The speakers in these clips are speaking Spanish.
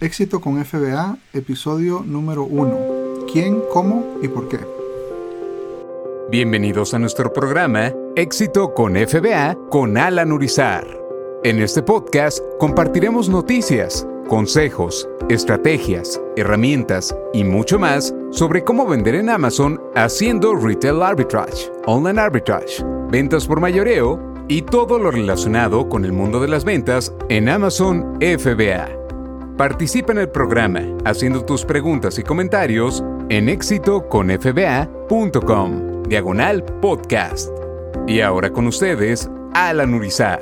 Éxito con FBA, episodio número 1. ¿Quién, cómo y por qué? Bienvenidos a nuestro programa Éxito con FBA con Alan Urizar. En este podcast compartiremos noticias, consejos, estrategias, herramientas y mucho más sobre cómo vender en Amazon haciendo retail arbitrage, online arbitrage, ventas por mayoreo y todo lo relacionado con el mundo de las ventas en Amazon FBA. Participa en el programa haciendo tus preguntas y comentarios en éxitoconfba.com, diagonal podcast. Y ahora con ustedes, Alan Urizar.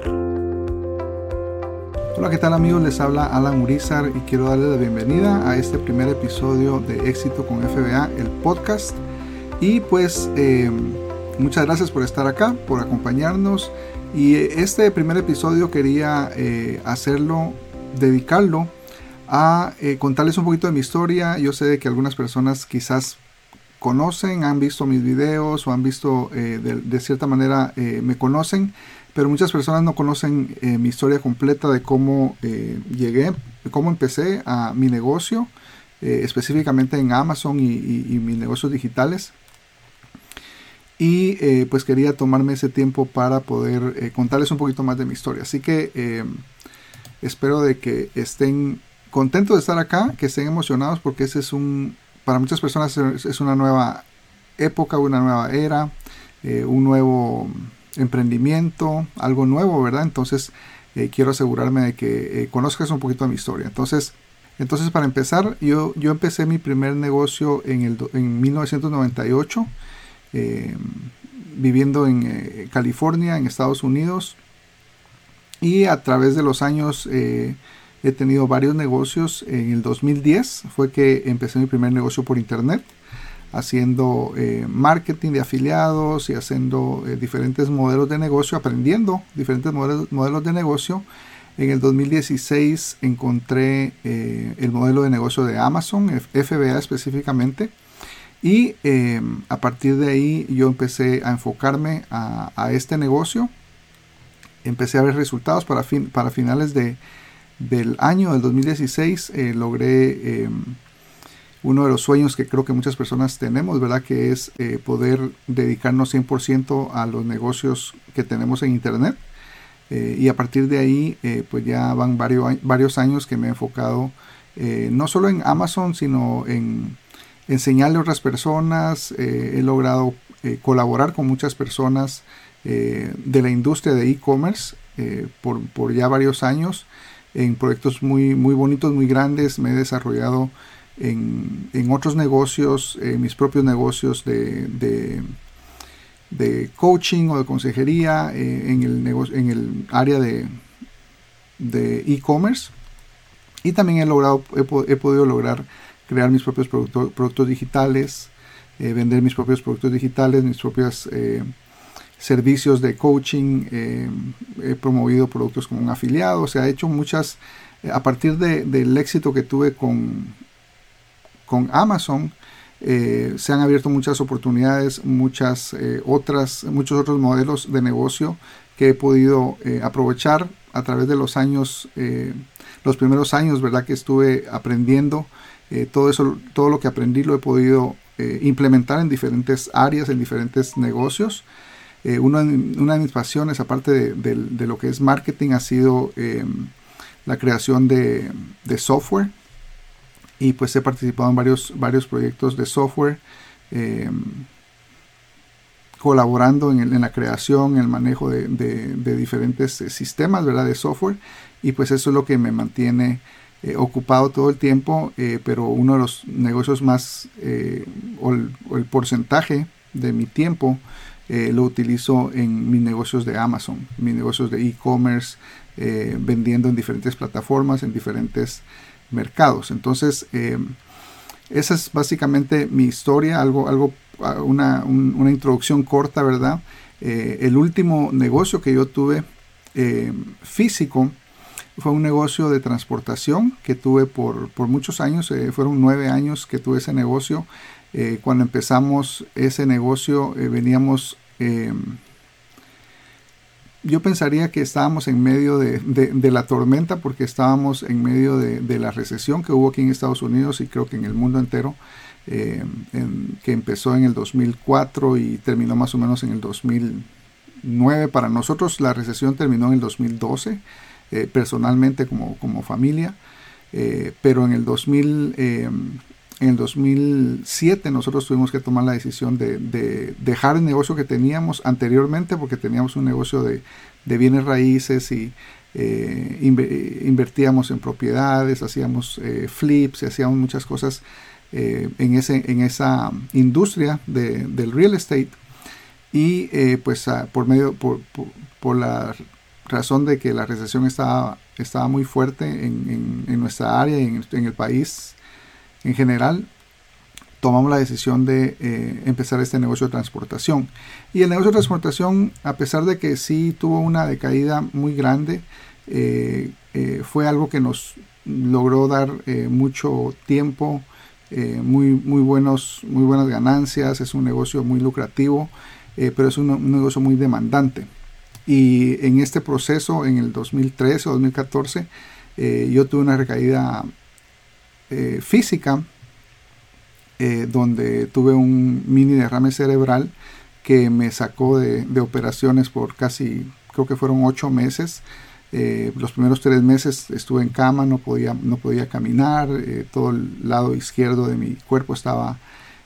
Hola, ¿qué tal amigos? Les habla Alan Urizar y quiero darles la bienvenida a este primer episodio de Éxito con FBA, el podcast. Y pues eh, muchas gracias por estar acá, por acompañarnos. Y este primer episodio quería eh, hacerlo, dedicarlo a eh, contarles un poquito de mi historia. Yo sé que algunas personas quizás conocen, han visto mis videos o han visto de, de, cierta manera me conocen, pero muchas personas no conocen eh, mi historia completa de cómo eh, llegué, cómo empecé a mi negocio, eh, específicamente en Amazon y, mis negocios digitales. Y pues quería tomarme ese tiempo para poder contarles un poquito más de mi historia. Así que espero de que estén contentos de estar acá, que estén emocionados porque ese es un, para muchas personas es una nueva época, una nueva era, un nuevo emprendimiento, algo nuevo, ¿verdad? Entonces eh, quiero asegurarme de que eh, conozcas un poquito de mi historia. Entonces, entonces para empezar, yo, yo empecé mi primer negocio en, el, en 1998, eh, viviendo en California, en Estados Unidos. Y a través de los años he tenido varios negocios. En el 2010 fue que empecé mi primer negocio por internet haciendo eh, marketing de afiliados y haciendo eh, diferentes modelos de negocio, aprendiendo diferentes modelos, de negocio. En el 2016 encontré eh, el modelo de negocio de Amazon, FBA específicamente, y a partir de ahí yo empecé a enfocarme a, este negocio. Empecé a ver resultados para, fin, para finales de, del año del 2016. logré uno de los sueños que creo que muchas personas tenemos, ¿verdad? Que es eh, poder dedicarnos 100% a los negocios que tenemos en Internet. Eh, y a partir de ahí, eh, pues ya van varios, varios años que me he enfocado no solo en Amazon, sino en enseñarle a otras personas. he logrado colaborar con muchas personas de la industria de e-commerce por, por, ya varios años en proyectos muy, muy bonitos, muy grandes. Me he desarrollado en, en otros negocios, en mis propios negocios de, de, coaching o de consejería, eh, en, el en el área de e-commerce. y también he, logrado, he, podido lograr crear mis propios productos digitales, eh, vender mis propios productos digitales, mis propios eh, servicios de coaching, he promovido productos como un afiliado, o sea, he hecho muchas, a partir del éxito que tuve con, con Amazon eh, se han abierto muchas oportunidades, muchas eh, otras, muchos otros modelos de negocio que he podido eh, aprovechar a través de los años, los primeros años, verdad que estuve aprendiendo todo eso, todo lo que aprendí lo he podido implementar en diferentes áreas, en diferentes negocios. Una, una, de mis pasiones, aparte de, lo que es marketing, ha sido la creación de, software y pues he participado en varios, varios proyectos de software, eh, colaborando en, la creación, en el manejo de, diferentes eh, sistemas ¿verdad? de software y pues eso es lo que me mantiene eh, ocupado todo el tiempo, pero uno de los negocios más o el, porcentaje de mi tiempo lo utilizo en mis negocios de Amazon, mis negocios de e-commerce, vendiendo en diferentes plataformas, en diferentes mercados. Entonces, eh, esa es básicamente mi historia, algo, algo ah, una, introducción corta, ¿verdad? Eh, el último negocio que yo tuve eh, físico fue un negocio de transportación que tuve por, muchos años, fueron nueve años que tuve ese negocio. Cuando empezamos ese negocio veníamos yo pensaría que estábamos en medio de, la tormenta porque estábamos en medio de, la recesión que hubo aquí en Estados Unidos y creo que en el mundo entero, eh, que empezó en el 2004 y terminó más o menos en el 2009. Para nosotros la recesión terminó en el 2012, eh, personalmente como, como familia, eh, pero en el 2000 en el 2007 nosotros tuvimos que tomar la decisión de, dejar el negocio que teníamos anteriormente porque teníamos un negocio de, bienes raíces y eh, invertíamos en propiedades, hacíamos eh, flips y hacíamos muchas cosas eh, en, ese, en esa industria del real estate. Y pues ah, por medio por, la razón de que la recesión estaba, estaba muy fuerte en, nuestra área y en, en el país en general, tomamos la decisión de eh, empezar este negocio de transportación. Y el negocio de transportación, a pesar de que sí tuvo una decaída muy grande, eh, eh, fue algo que nos logró dar mucho tiempo, muy, muy, buenos, muy buenas ganancias, es un negocio muy lucrativo, pero es un, negocio muy demandante. Y en este proceso, en el 2013 o 2014, yo tuve una recaída eh, física, eh, donde tuve un mini derrame cerebral que me sacó de, operaciones por casi, creo que fueron ocho meses. Eh, los primeros tres meses estuve en cama, no podía, no podía caminar, todo el lado izquierdo de mi cuerpo estaba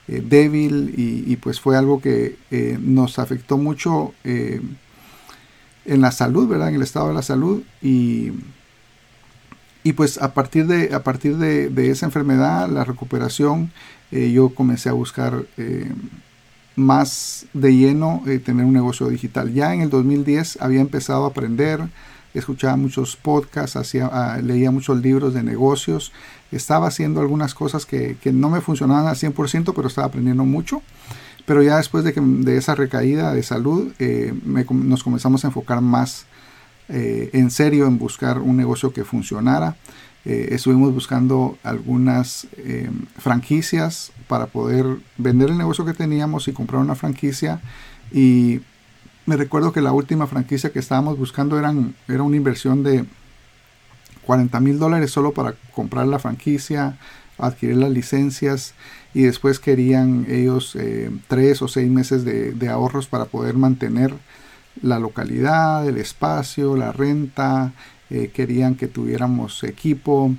débil y, pues fue algo que nos afectó mucho en la salud, ¿verdad? En el estado de la salud y y pues a partir de, a partir de, esa enfermedad, la recuperación, eh, yo comencé a buscar eh, más de lleno eh, tener un negocio digital. Ya en el 2010 había empezado a aprender, escuchaba muchos podcasts, hacía, ah, leía muchos libros de negocios, estaba haciendo algunas cosas que, no me funcionaban al 100%, pero estaba aprendiendo mucho. Pero ya después de, que, de esa recaída de salud, nos comenzamos a enfocar más eh, en serio en buscar un negocio que funcionara. Eh, estuvimos buscando algunas eh, franquicias para poder vender el negocio que teníamos y comprar una franquicia. Y me recuerdo que la última franquicia que estábamos buscando era una inversión de 40 mil dólares solo para comprar la franquicia, adquirir las licencias y después querían ellos tres o seis meses de ahorros para poder mantener la localidad, el espacio, la renta, eh, querían que tuviéramos equipo,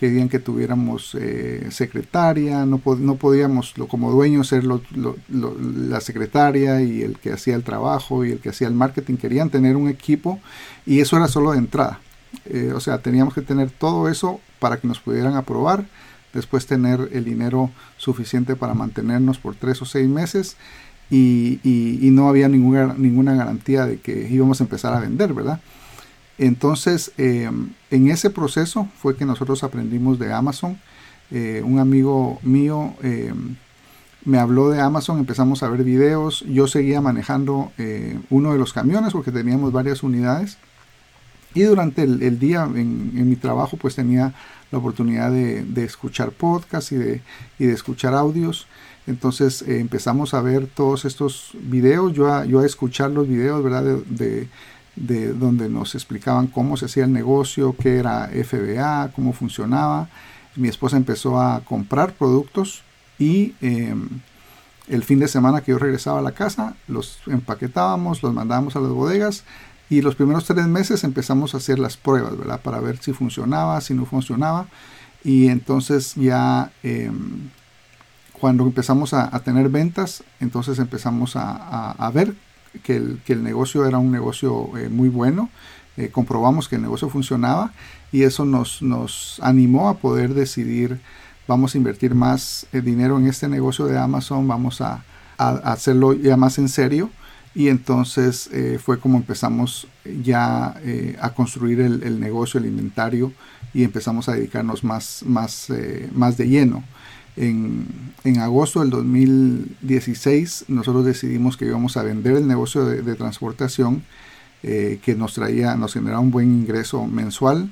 querían que tuviéramos eh, secretaria, no, no, podíamos como dueños ser la secretaria y el que hacía el trabajo y el que hacía el marketing, querían tener un equipo y eso era solo de entrada. Eh, o sea, teníamos que tener todo eso para que nos pudieran aprobar, después tener el dinero suficiente para mantenernos por tres o seis meses y, no había ninguna, ninguna garantía de que íbamos a empezar a vender, ¿verdad? Entonces, eh, en ese proceso fue que nosotros aprendimos de Amazon. Eh, un amigo mío eh, me habló de Amazon, empezamos a ver videos. Yo seguía manejando uno de los camiones porque teníamos varias unidades. Y durante el, día en, mi trabajo pues tenía la oportunidad de, escuchar podcasts y de escuchar audios. Entonces eh, empezamos a ver todos estos videos, yo a, yo a escuchar los videos, ¿verdad? De, donde nos explicaban cómo se hacía el negocio, qué era FBA, cómo funcionaba. Mi esposa empezó a comprar productos y em, el fin de semana que yo regresaba a la casa, los empaquetábamos, los mandábamos a las bodegas y los primeros tres meses empezamos a hacer las pruebas, ¿verdad? Para ver si funcionaba, si no funcionaba. Y entonces ya em, cuando empezamos a, tener ventas, entonces empezamos a, ver que el, negocio era un negocio eh, muy bueno, eh, comprobamos que el negocio funcionaba y eso nos, nos animó a poder decidir, vamos a invertir más eh, dinero en este negocio de Amazon, vamos a, hacerlo ya más en serio y entonces fue como empezamos ya a construir el, negocio, el inventario y empezamos a dedicarnos más, más, más de lleno. En, agosto del 2016 nosotros decidimos que íbamos a vender el negocio de, transportación eh, que nos traía, nos generaba un buen ingreso mensual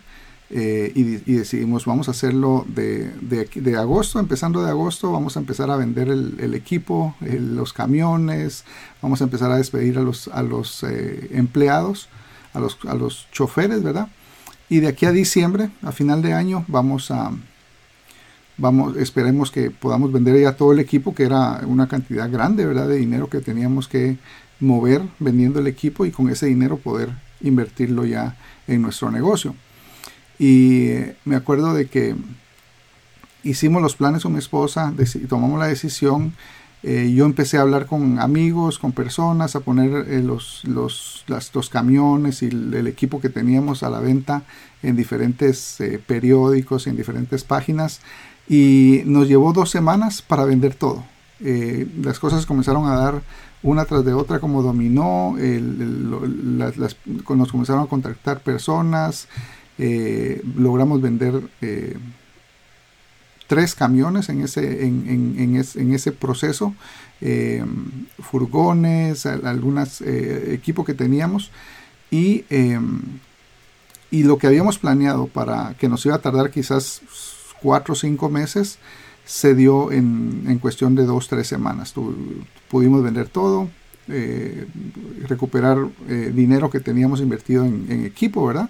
eh, y, decidimos vamos a hacerlo de, de, agosto, empezando de agosto vamos a empezar a vender el, equipo, los camiones, vamos a empezar a despedir a los, a los eh, empleados a los, a los choferes, ¿verdad? Y de aquí a diciembre, a final de año, vamos a, vamos, esperemos que podamos vender ya todo el equipo, que era una cantidad grande, ¿verdad? De dinero que teníamos que mover vendiendo el equipo y con ese dinero poder invertirlo ya en nuestro negocio. Y me acuerdo de que hicimos los planes con mi esposa, tomamos la decisión. Eh, yo empecé a hablar con amigos, con personas, a poner eh, los, los, los, camiones y el, equipo que teníamos a la venta en diferentes eh, periódicos, en diferentes páginas. Y nos llevó dos semanas para vender todo. las cosas comenzaron a dar una tras de otra como dominó, nos comenzaron a contactar personas, logramos vender tres camiones en ese, en, ese proceso, eh, furgones, algunos eh, equipos que teníamos y, y lo que habíamos planeado para que nos iba a tardar quizás cuatro o cinco meses se dio en, cuestión de dos, tres semanas. pudimos vender todo, eh, recuperar dinero que teníamos invertido en, equipo, ¿verdad?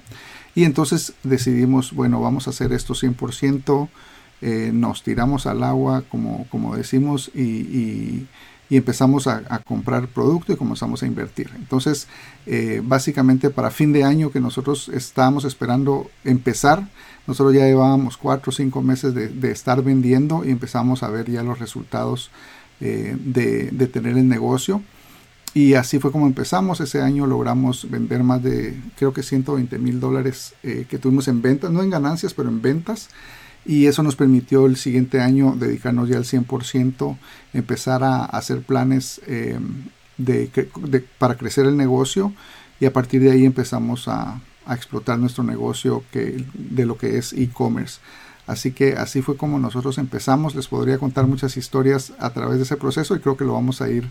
Y entonces decidimos, bueno, vamos a hacer esto 100%. Eh, nos tiramos al agua, como, como decimos, y, empezamos a, comprar producto y comenzamos a invertir. Entonces, eh, básicamente para fin de año que nosotros estábamos esperando empezar, nosotros ya llevábamos cuatro o cinco meses de, estar vendiendo y empezamos a ver ya los resultados eh, de, tener el negocio. Y así fue como empezamos. Ese año logramos vender más de, creo que 120 mil dólares que tuvimos en ventas, no en ganancias, pero en ventas y eso nos permitió el siguiente año dedicarnos ya al 100%, empezar a hacer planes eh, de, para crecer el negocio y a partir de ahí empezamos a, explotar nuestro negocio que, de lo que es e-commerce. Así que así fue como nosotros empezamos. Les podría contar muchas historias a través de ese proceso y creo que lo vamos a ir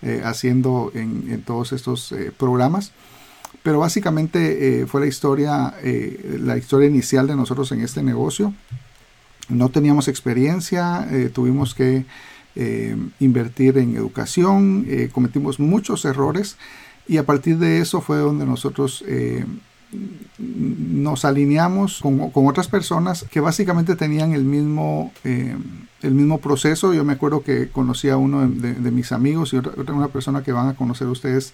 eh, haciendo en, todos estos eh, programas. Pero básicamente fue la historia, la historia inicial de nosotros en este negocio no teníamos experiencia, eh, tuvimos que eh, invertir en educación, eh, cometimos muchos errores y a partir de eso fue donde nosotros nos alineamos con, otras personas que básicamente tenían el mismo, el mismo proceso. Yo me acuerdo que conocí a uno de, mis amigos y otra, una persona que van a conocer ustedes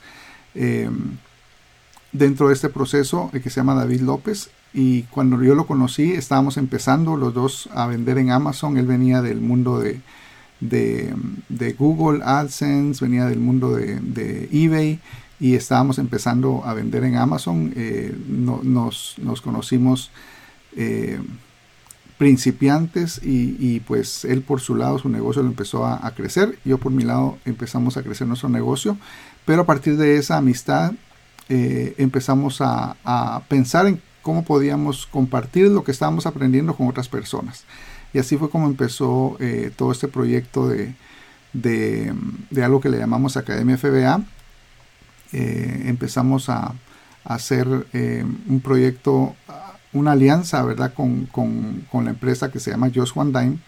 dentro de este proceso que se llama David López y cuando yo lo conocí estábamos empezando los dos a vender en Amazon. Él venía del mundo de, de, Google AdSense, venía del mundo de, eBay y estábamos empezando a vender en Amazon. Eh, nos, conocimos eh, principiantes y, pues él por su lado su negocio lo empezó a, crecer. Yo por mi lado empezamos a crecer nuestro negocio. Pero a partir de esa amistad eh, empezamos a pensar en cómo podíamos compartir lo que estábamos aprendiendo con otras personas. Y así fue como empezó eh, todo este proyecto de, de, algo que le llamamos Academia FBA. Eh, empezamos a, hacer eh, un proyecto, una alianza, ¿verdad? Con, la empresa que se llama Just One Dime,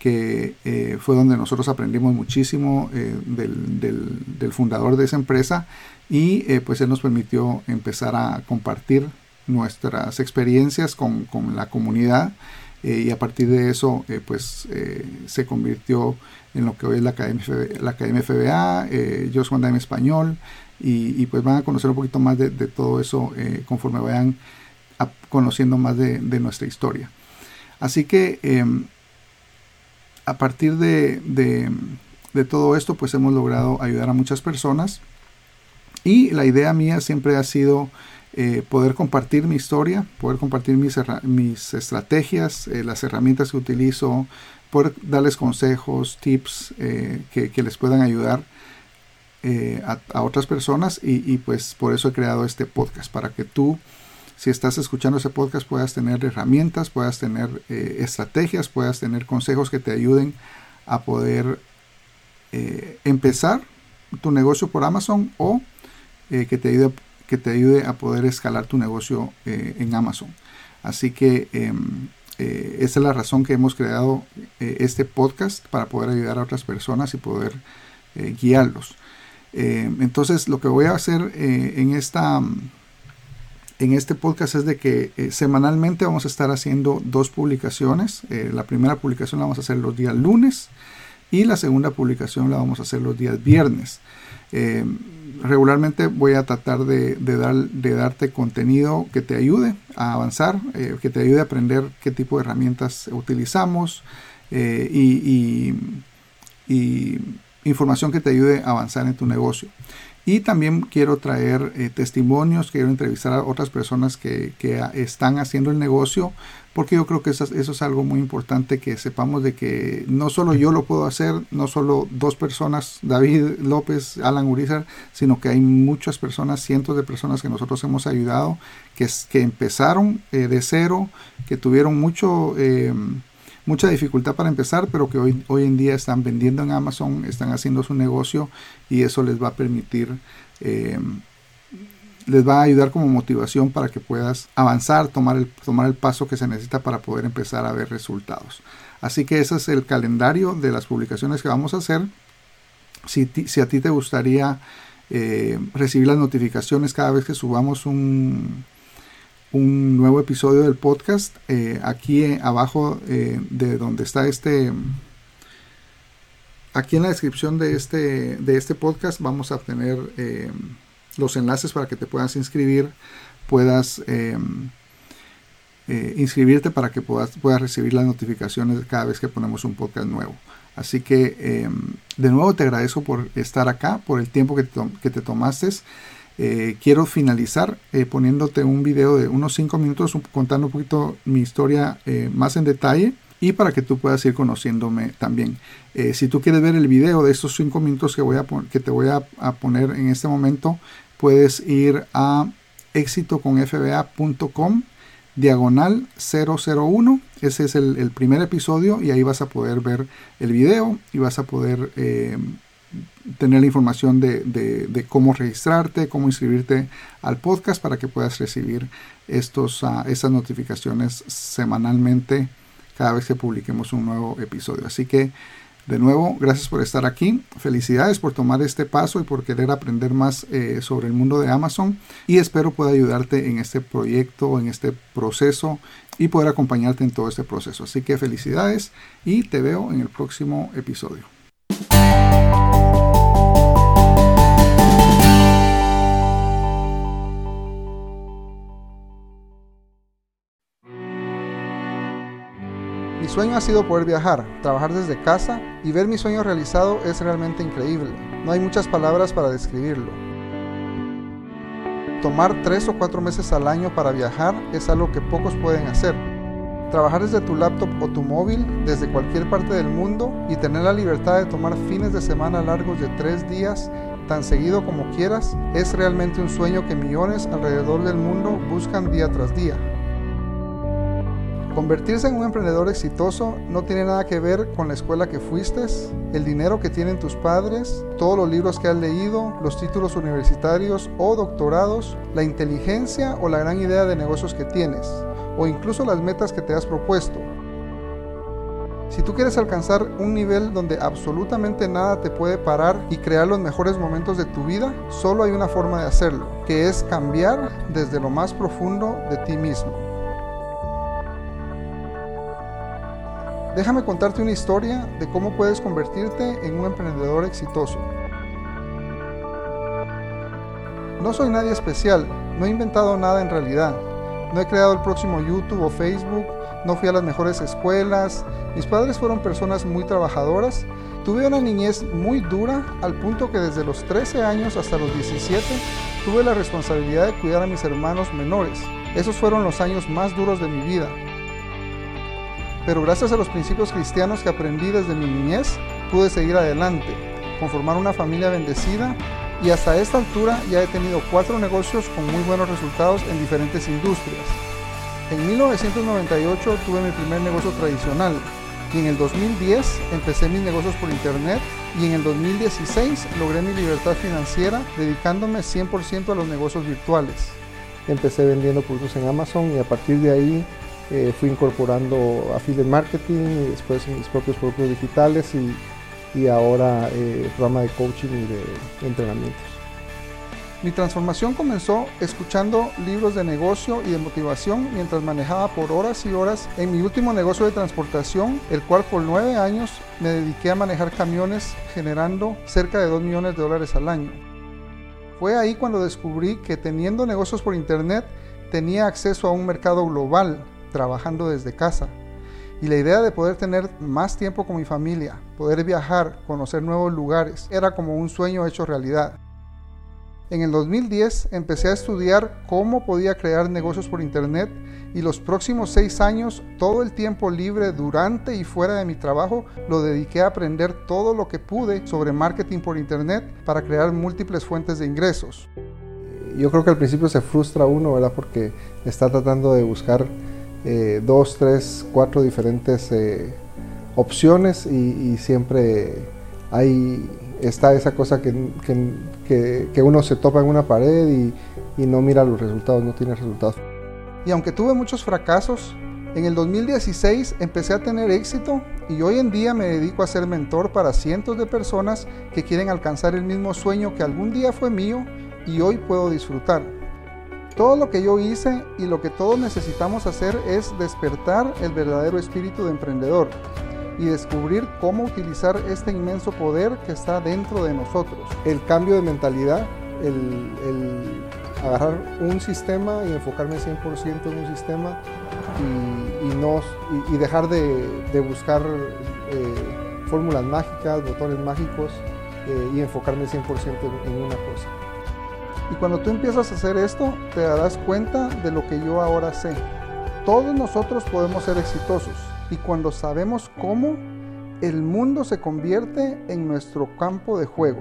que fue donde nosotros aprendimos muchísimo del, del, fundador de esa empresa y pues él nos permitió empezar a compartir nuestras experiencias con, la comunidad eh, y a partir de eso eh, pues eh, se convirtió en lo que hoy es la Academia FBA, la Academia FBA yo soy español y, pues van a conocer un poquito más de, todo eso conforme vayan conociendo más de, nuestra historia. Así que em, a partir de, de todo esto pues hemos logrado ayudar a muchas personas y la idea mía siempre ha sido eh, poder compartir mi historia, poder compartir mis, mis estrategias, eh, las herramientas que utilizo, poder darles consejos, tips eh, que, les puedan ayudar a, otras personas. Y, pues por eso he creado este podcast, para que tú, si estás escuchando ese podcast, puedas tener herramientas, puedas tener estrategias, puedas tener consejos que te ayuden a poder empezar tu negocio por Amazon o que te ayude que te ayude a poder escalar tu negocio eh, en Amazon. Así que em, eh, esa es la razón que hemos creado eh, este podcast para poder ayudar a otras personas y poder guiarlos. Em, entonces lo que voy a hacer en, esta, en este podcast es de que semanalmente vamos a estar haciendo dos publicaciones. La primera publicación la vamos a hacer los días lunes y la segunda publicación la vamos a hacer los días viernes. Eh, regularmente voy a tratar de, dar, de, darte contenido que te ayude a avanzar, que te ayude a aprender qué tipo de herramientas utilizamos y, y información que te ayude a avanzar en tu negocio. Y también quiero traer eh, testimonios, quiero entrevistar a otras personas que, están haciendo el negocio, porque yo creo que eso, es algo muy importante que sepamos de que no solo yo lo puedo hacer, no solo dos personas, David López, Alan Urizar, sino que hay muchas personas, cientos de personas que nosotros hemos ayudado, que, que empezaron eh, de cero, que tuvieron mucho... Eh, mucha dificultad para empezar, pero que hoy, hoy en día están vendiendo en Amazon, están haciendo su negocio y eso les va a permitir, eh, les va a ayudar como motivación para que puedas avanzar, tomar el, tomar el paso que se necesita para poder empezar a ver resultados. Así que ese es el calendario de las publicaciones que vamos a hacer. Si, si a ti te gustaría eh, recibir las notificaciones cada vez que subamos un, un nuevo episodio del podcast. Eh, aquí eh, abajo eh, de donde está este... Aquí en la descripción de este, de este podcast vamos a tener los enlaces para que te puedas inscribir, puedas inscribirte para que puedas, puedas recibir las notificaciones cada vez que ponemos un podcast nuevo. Así que de nuevo te agradezco por estar acá, por el tiempo que que te tomaste. Eh, quiero finalizar eh, poniéndote un video de unos 5 minutos contando un poquito mi historia eh, más en detalle y para que tú puedas ir conociéndome también. si tú quieres ver el video de estos 5 minutos que, voy a que te voy a, poner en este momento, puedes ir a éxitoconfba.com diagonal 001. Ese es el, primer episodio y ahí vas a poder ver el video y vas a poder tener la información de, cómo registrarte, cómo inscribirte al podcast para que puedas recibir estos, uh, estas notificaciones semanalmente cada vez que publiquemos un nuevo episodio. Así que, de nuevo, gracias por estar aquí. Felicidades por tomar este paso y por querer aprender más eh, sobre el mundo de Amazon. Y espero pueda ayudarte en este proyecto, en este proceso y poder acompañarte en todo este proceso. Así que felicidades y te veo en el próximo episodio. Mi sueño ha sido poder viajar, trabajar desde casa y ver mi sueño realizado es realmente increíble. No hay muchas palabras para describirlo. Tomar tres o cuatro meses al año para viajar es algo que pocos pueden hacer. Trabajar desde tu laptop o tu móvil desde cualquier parte del mundo y tener la libertad de tomar fines de semana largos de tres días tan seguido como quieras es realmente un sueño que millones alrededor del mundo buscan día tras día. Convertirse en un emprendedor exitoso no tiene nada que ver con la escuela que fuiste, el dinero que tienen tus padres, todos los libros que has leído, los títulos universitarios o doctorados, la inteligencia o la gran idea de negocios que tienes, o incluso las metas que te has propuesto. Si tú quieres alcanzar un nivel donde absolutamente nada te puede parar y crear los mejores momentos de tu vida, solo hay una forma de hacerlo, que es cambiar desde lo más profundo de ti mismo. Déjame contarte una historia de cómo puedes convertirte en un emprendedor exitoso. No soy nadie especial, no he inventado nada en realidad. No he creado el próximo YouTube o Facebook, no fui a las mejores escuelas, mis padres fueron personas muy trabajadoras, tuve una niñez muy dura al punto que desde los 13 años hasta los 17 tuve la responsabilidad de cuidar a mis hermanos menores. Esos fueron los años más duros de mi vida, pero gracias a los principios cristianos que aprendí desde mi niñez, pude seguir adelante, conformar una familia bendecida y hasta esta altura ya he tenido cuatro negocios con muy buenos resultados en diferentes industrias. En 1998 tuve mi primer negocio tradicional y en el 2010 empecé mis negocios por internet y en el 2016 logré mi libertad financiera dedicándome 100% a los negocios virtuales. Empecé vendiendo productos en Amazon y a partir de ahí eh, fui incorporando affiliate marketing y después mis propios productos digitales y, y ahora eh, programa de coaching y de entrenamientos. Mi transformación comenzó escuchando libros de negocio y de motivación mientras manejaba por horas y horas en mi último negocio de transportación, el cual por nueve años me dediqué a manejar camiones generando cerca de 2 millones de dólares al año. Fue ahí cuando descubrí que teniendo negocios por internet tenía acceso a un mercado global trabajando desde casa. Y la idea de poder tener más tiempo con mi familia, poder viajar, conocer nuevos lugares, era como un sueño hecho realidad. En el 2010 empecé a estudiar cómo podía crear negocios por Internet y los próximos seis años, todo el tiempo libre durante y fuera de mi trabajo, lo dediqué a aprender todo lo que pude sobre marketing por Internet para crear múltiples fuentes de ingresos. Yo creo que al principio se frustra uno, ¿verdad? Porque está tratando de buscar eh, dos, tres, cuatro diferentes eh, opciones y, siempre hay está esa cosa que, que, uno se topa en una pared y, y, no mira los resultados, no tiene resultados. Y aunque tuve muchos fracasos, en el 2016 empecé a tener éxito y hoy en día me dedico a ser mentor para cientos de personas que quieren alcanzar el mismo sueño que algún día fue mío y hoy puedo disfrutar. Todo lo que yo hice y lo que todos necesitamos hacer es despertar el verdadero espíritu de emprendedor y descubrir cómo utilizar este inmenso poder que está dentro de nosotros. El cambio de mentalidad, el, agarrar un sistema y enfocarme 100% en un sistema y, no, y, dejar de, buscar eh, fórmulas mágicas, botones mágicos eh, y enfocarme 100% en, en una cosa. Y cuando tú empiezas a hacer esto, te darás cuenta de lo que yo ahora sé. Todos nosotros podemos ser exitosos y cuando sabemos cómo, el mundo se convierte en nuestro campo de juego.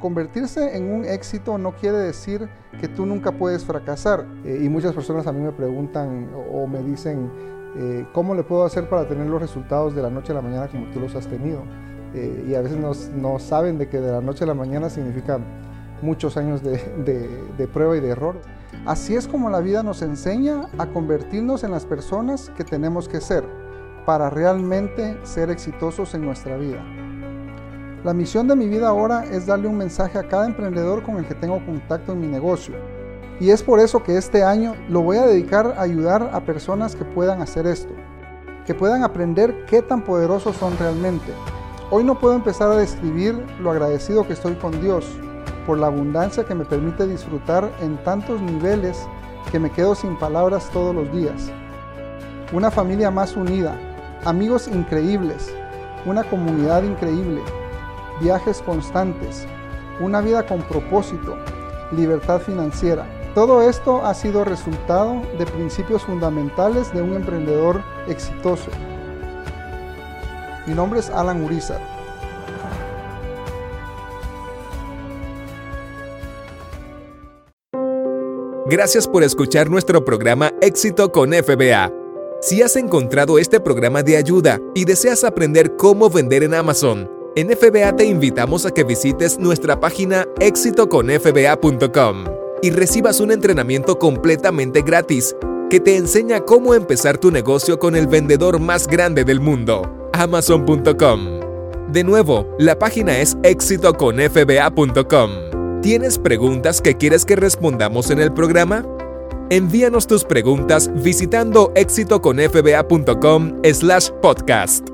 Convertirse en un éxito no quiere decir que tú nunca puedes fracasar. Eh, y muchas personas a mí me preguntan o, me dicen, eh, ¿cómo le puedo hacer para tener los resultados de la noche a la mañana como tú los has tenido? Eh, y a veces no, saben de que de la noche a la mañana significa muchos años de, prueba y de error. Así es como la vida nos enseña a convertirnos en las personas que tenemos que ser para realmente ser exitosos en nuestra vida. La misión de mi vida ahora es darle un mensaje a cada emprendedor con el que tengo contacto en mi negocio. Y es por eso que este año lo voy a dedicar a ayudar a personas que puedan hacer esto, que puedan aprender qué tan poderosos son realmente. Hoy no puedo empezar a describir lo agradecido que estoy con Dios, por la abundancia que me permite disfrutar en tantos niveles que me quedo sin palabras todos los días. Una familia más unida, amigos increíbles, una comunidad increíble, viajes constantes, una vida con propósito, libertad financiera. Todo esto ha sido resultado de principios fundamentales de un emprendedor exitoso. Mi nombre es Alan Urizar Gracias por escuchar nuestro programa Éxito con FBA. Si has encontrado este programa de ayuda y deseas aprender cómo vender en Amazon, en FBA te invitamos a que visites nuestra página exitoconfba.com y recibas un entrenamiento completamente gratis que te enseña cómo empezar tu negocio con el vendedor más grande del mundo, amazon.com. De nuevo, la página es exitoconfba.com. ¿Tienes preguntas que quieres que respondamos en el programa? Envíanos tus preguntas visitando exitoconfba.com/podcast.